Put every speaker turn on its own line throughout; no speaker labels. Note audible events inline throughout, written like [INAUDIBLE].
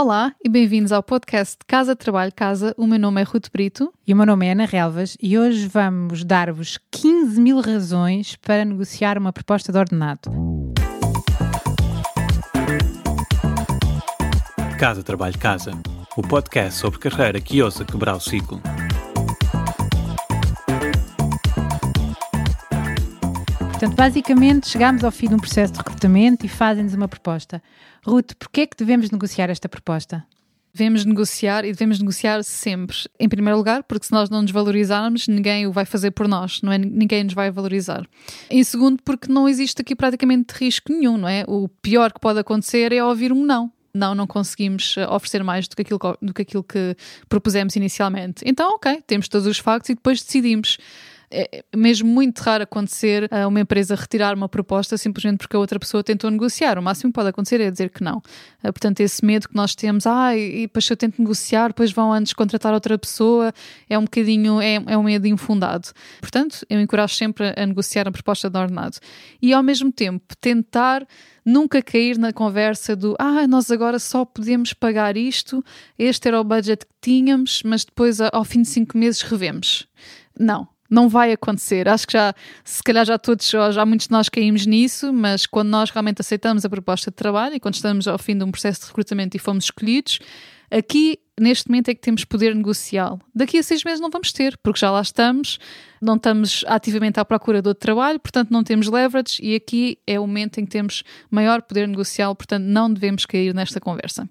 Olá e bem-vindos ao podcast Casa Trabalho Casa. O meu nome é Ruth Brito.
E o meu nome é Ana Relvas e hoje vamos dar-vos 15 mil razões para negociar uma proposta de ordenado.
Casa Trabalho Casa, o podcast sobre carreira que ousa quebrar o ciclo.
Portanto, basicamente, chegamos ao fim de um processo de recrutamento e fazem-nos uma proposta. Ruth, porquê é que devemos negociar esta proposta?
Devemos negociar e devemos negociar sempre. Em primeiro lugar, porque se nós não nos valorizarmos, ninguém o vai fazer por nós, não é? Ninguém nos vai valorizar. Em segundo, porque não existe aqui praticamente risco nenhum, não é? O pior que pode acontecer é ouvir um não não, não conseguimos oferecer mais do que, aquilo, do que aquilo que propusemos inicialmente. Então, ok, temos todos os factos e depois decidimos é mesmo muito raro acontecer uh, uma empresa retirar uma proposta simplesmente porque a outra pessoa tentou negociar. O máximo que pode acontecer é dizer que não. Uh, portanto, esse medo que nós temos, ah, e depois se eu tento negociar, depois vão antes contratar outra pessoa, é um bocadinho, é, é um medo infundado. Portanto, eu encorajo sempre a negociar a proposta de ordenado. E ao mesmo tempo, tentar nunca cair na conversa do ah, nós agora só podemos pagar isto, este era o budget que tínhamos, mas depois ao fim de cinco meses revemos. Não, não vai acontecer. Acho que já, se calhar já todos, já muitos de nós caímos nisso, mas quando nós realmente aceitamos a proposta de trabalho e quando estamos ao fim de um processo de recrutamento e fomos escolhidos, aqui neste momento é que temos poder negocial. Daqui a seis meses não vamos ter, porque já lá estamos, não estamos ativamente à procura de outro trabalho, portanto não temos leverage e aqui é o momento em que temos maior poder negocial, portanto não devemos cair nesta conversa.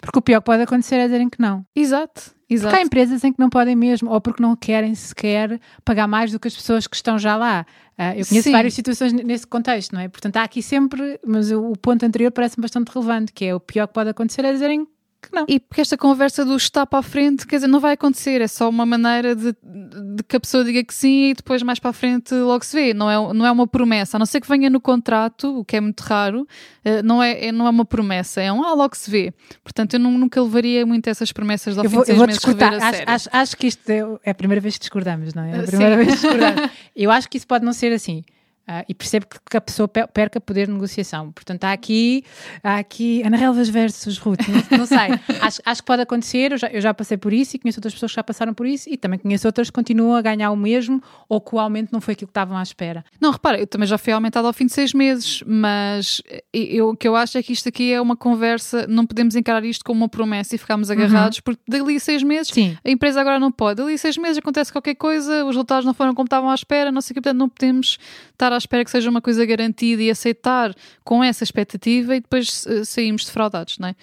Porque o pior que pode acontecer é dizerem que não.
Exato. Exato.
Porque há empresas em que não podem mesmo, ou porque não querem sequer pagar mais do que as pessoas que estão já lá. Uh, eu conheço Sim. várias situações nesse contexto, não é? Portanto, há aqui sempre, mas o, o ponto anterior parece-me bastante relevante, que é o pior que pode acontecer é dizerem que não.
E porque esta conversa do está para a frente, quer dizer, não vai acontecer, é só uma maneira de, de, que a pessoa diga que sim e depois mais para a frente logo se vê. Não é, não é uma promessa, a não ser que venha no contrato, o que é muito raro, eh, não é, é não é uma promessa, é um ah, logo se vê. Portanto, eu nunca levaria muito essas promessas ao eu fim vou, de seis eu vou discordar.
Acho, acho, acho, que isto é, é a primeira vez que discordamos, não é? É a primeira sim. vez que discordamos. eu acho que isso pode não ser assim. Uh, e percebo que a pessoa perca poder de negociação. Portanto, há aqui, há aqui Ana Relvas versus Ruth, não, não sei. [LAUGHS] acho, acho, que pode acontecer, eu já, eu já, passei por isso e conheço outras pessoas que já passaram por isso e também conheço outras que continuam a ganhar o mesmo ou que o aumento não foi aquilo que estavam à espera.
Não, repara, eu também já fui aumentado ao fim de seis meses, mas eu, o que eu acho é que isto aqui é uma conversa, não podemos encarar isto como uma promessa e ficarmos uhum. agarrados, uhum. porque dali a seis meses Sim. a empresa agora não pode, dali a seis meses acontece qualquer coisa, os resultados não foram como estavam à espera, não sei o que, portanto não podemos estar à espera que seja uma coisa garantida e aceitar com essa expectativa e depois uh, saímos defraudados, não é?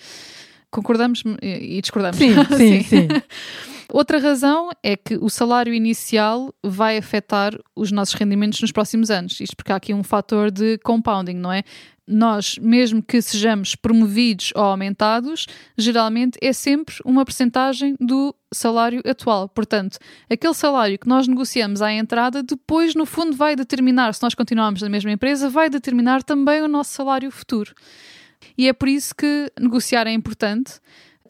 Concordamos e discordamos.
Sim, [LAUGHS] sim, sim. [LAUGHS]
Outra razão é que o salário inicial vai afetar os nossos rendimentos nos próximos anos. Isto porque há aqui um fator de compounding, não é? nós, mesmo que sejamos promovidos ou aumentados, geralmente é sempre uma percentagem do salário atual. Portanto, aquele salário que nós negociamos à entrada, depois, no fundo, vai determinar, se nós continuarmos na mesma empresa, vai determinar também o nosso salário futuro. E é por isso que negociar é importante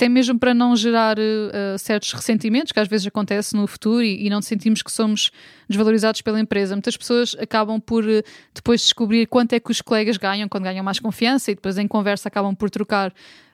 até mesmo para não gerar uh, certos ressentimentos que às vezes acontece no futuro e, e, não sentimos que somos desvalorizados pela empresa. Muitas pessoas acabam por uh, depois descobrir quanto é que os colegas ganham quando ganham mais confiança e depois em conversa acabam por trocar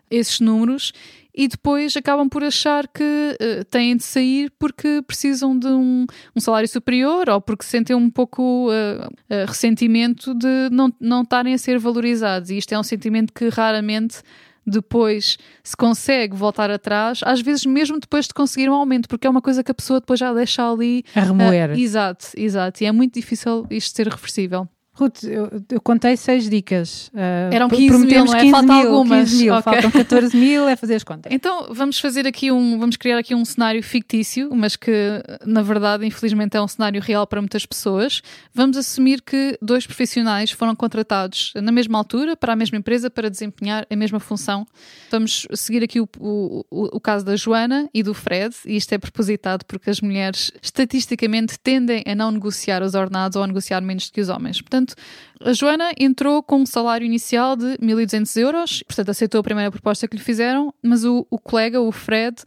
esses números e depois acabam por achar que uh, têm de sair porque precisam de um, um, salário superior ou porque sentem um pouco uh, uh, ressentimento de não, não estarem a ser valorizados. E isto é um sentimento que raramente depois se consegue voltar atrás, às vezes mesmo depois de conseguir um aumento, porque é uma coisa que a pessoa depois já deixa ali.
A remoer.
Uh, exato, exato. E é muito difícil isto ser reversível.
Ruth, eu, eu, contei seis dicas.
Uh, Eram 15 mil, não é? 15 Falta mil, algumas.
15 mil, okay. Faltam 14 mil, é fazer as contas.
Então vamos fazer aqui um, vamos criar aqui um cenário fictício, mas que na verdade, infelizmente, é um cenário real para muitas pessoas. Vamos assumir que dois profissionais foram contratados na mesma altura, para a mesma empresa, para desempenhar a mesma função. Vamos seguir aqui o, o, o caso da Joana e do Fred, e isto é propositado porque as mulheres estatisticamente tendem a não negociar os ordenados ou a negociar menos que os homens. Portanto, Portanto, a Joana entrou com um salário inicial de 1.200 euros, portanto, aceitou a primeira proposta que lhe fizeram, mas o, o colega, o Fred,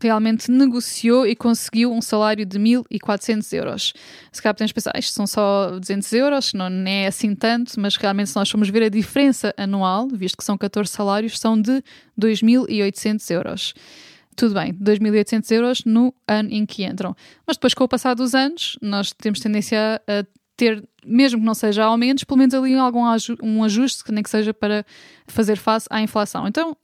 realmente negociou e conseguiu um salário de 1.400 euros. Se calhar podemos pensar, isto são só 200 euros, não é assim tanto, mas realmente se nós formos ver a diferença anual, visto que são 14 salários, são de 2.800 euros tudo bem, 2.800 euros no ano em que entram. Mas depois, com o passar dos anos, nós temos tendência a ter, mesmo que não seja aumentos, pelo menos ali algum aju um ajuste, que nem que seja para fazer face à inflação. Então,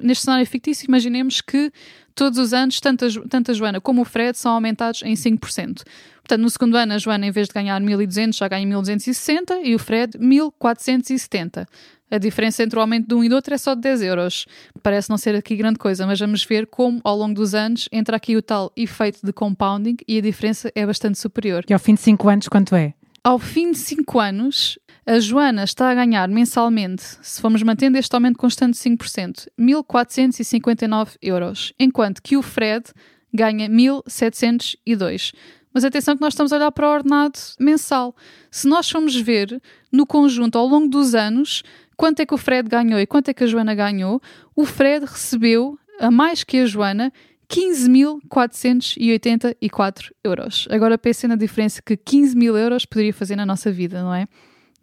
neste cenário fictício, imaginemos que todos os anos, tanto a, tanto a Joana como o Fred são aumentados em 5%. Portanto, no segundo ano, a Joana, em vez de ganhar 1.200, já ganha 1.260 e o Fred 1.470. A diferença entre o aumento de um e do outro é só de 10 euros. Parece não ser aqui grande coisa, mas vamos ver como, ao longo dos anos, entra aqui o tal efeito de compounding e a diferença é bastante superior.
E ao fim de 5 anos, quanto é?
Ao fim de 5 anos, a Joana está a ganhar mensalmente, se formos mantendo este aumento constante de 5%, 1.459 euros, enquanto que o Fred ganha 1.702. Mas atenção que nós estamos a olhar para o ordenado mensal. Se nós formos ver no conjunto ao longo dos anos quanto é que o Fred ganhou e quanto é que a Joana ganhou, o Fred recebeu, a mais que a Joana, 15.484 euros. Agora pensem na diferença que 15 mil euros poderia fazer na nossa vida, não é?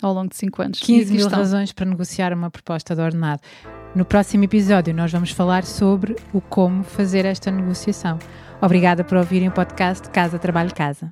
Ao longo de 5 anos.
15 mil razões para negociar uma proposta de ordenado. No próximo episódio, nós vamos falar sobre o como fazer esta negociação. Obrigada por ouvirem o podcast Casa Trabalho Casa.